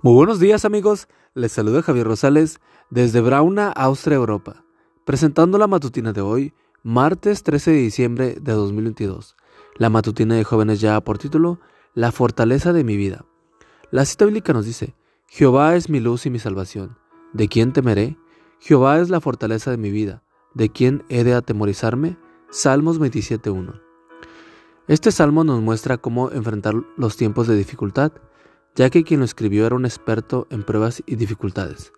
Muy buenos días amigos, les saluda Javier Rosales desde Brauna, Austria, Europa, presentando la matutina de hoy, martes 13 de diciembre de 2022. La matutina de jóvenes ya por título, La fortaleza de mi vida. La cita bíblica nos dice, Jehová es mi luz y mi salvación. ¿De quién temeré? Jehová es la fortaleza de mi vida. ¿De quién he de atemorizarme? Salmos 27.1. Este salmo nos muestra cómo enfrentar los tiempos de dificultad ya que quien lo escribió era un experto en pruebas y dificultades.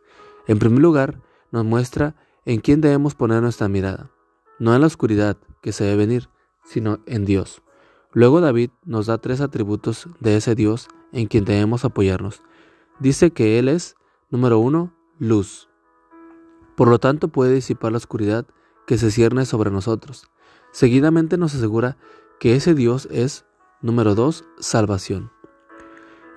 En primer lugar, nos muestra en quién debemos poner nuestra mirada, no en la oscuridad que se debe venir, sino en Dios. Luego David nos da tres atributos de ese Dios en quien debemos apoyarnos. Dice que Él es, número uno, luz. Por lo tanto puede disipar la oscuridad que se cierne sobre nosotros. Seguidamente nos asegura que ese Dios es, número dos, salvación.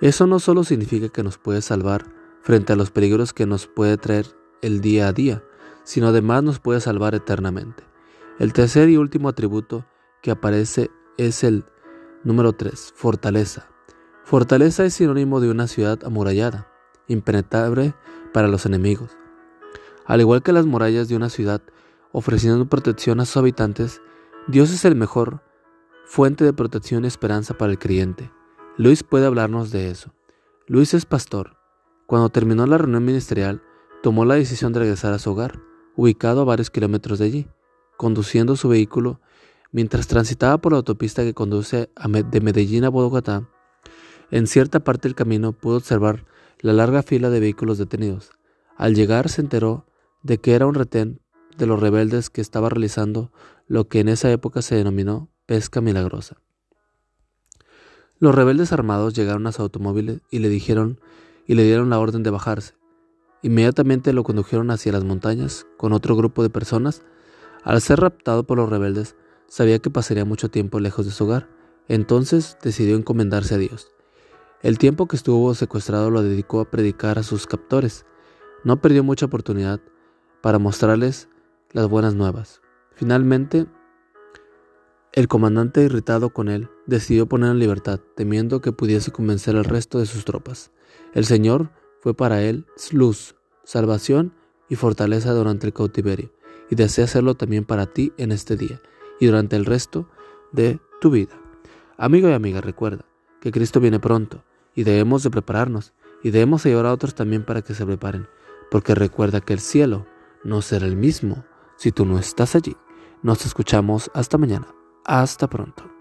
Eso no solo significa que nos puede salvar frente a los peligros que nos puede traer el día a día, sino además nos puede salvar eternamente. El tercer y último atributo que aparece es el número 3, fortaleza. Fortaleza es sinónimo de una ciudad amurallada, impenetrable para los enemigos. Al igual que las murallas de una ciudad ofreciendo protección a sus habitantes, Dios es el mejor fuente de protección y esperanza para el creyente. Luis puede hablarnos de eso. Luis es pastor. Cuando terminó la reunión ministerial, tomó la decisión de regresar a su hogar, ubicado a varios kilómetros de allí, conduciendo su vehículo mientras transitaba por la autopista que conduce de Medellín a Bogotá. En cierta parte del camino pudo observar la larga fila de vehículos detenidos. Al llegar se enteró de que era un retén de los rebeldes que estaba realizando lo que en esa época se denominó pesca milagrosa. Los rebeldes armados llegaron a su automóvil y le dijeron y le dieron la orden de bajarse. Inmediatamente lo condujeron hacia las montañas con otro grupo de personas. Al ser raptado por los rebeldes, sabía que pasaría mucho tiempo lejos de su hogar, entonces decidió encomendarse a Dios. El tiempo que estuvo secuestrado lo dedicó a predicar a sus captores. No perdió mucha oportunidad para mostrarles las buenas nuevas. Finalmente, el comandante, irritado con él, decidió poner en libertad, temiendo que pudiese convencer al resto de sus tropas. El Señor fue para él luz, salvación y fortaleza durante el cautiverio, y desea hacerlo también para ti en este día y durante el resto de tu vida. Amigo y amiga, recuerda que Cristo viene pronto y debemos de prepararnos y debemos ayudar a otros también para que se preparen, porque recuerda que el cielo no será el mismo si tú no estás allí. Nos escuchamos hasta mañana. Hasta pronto.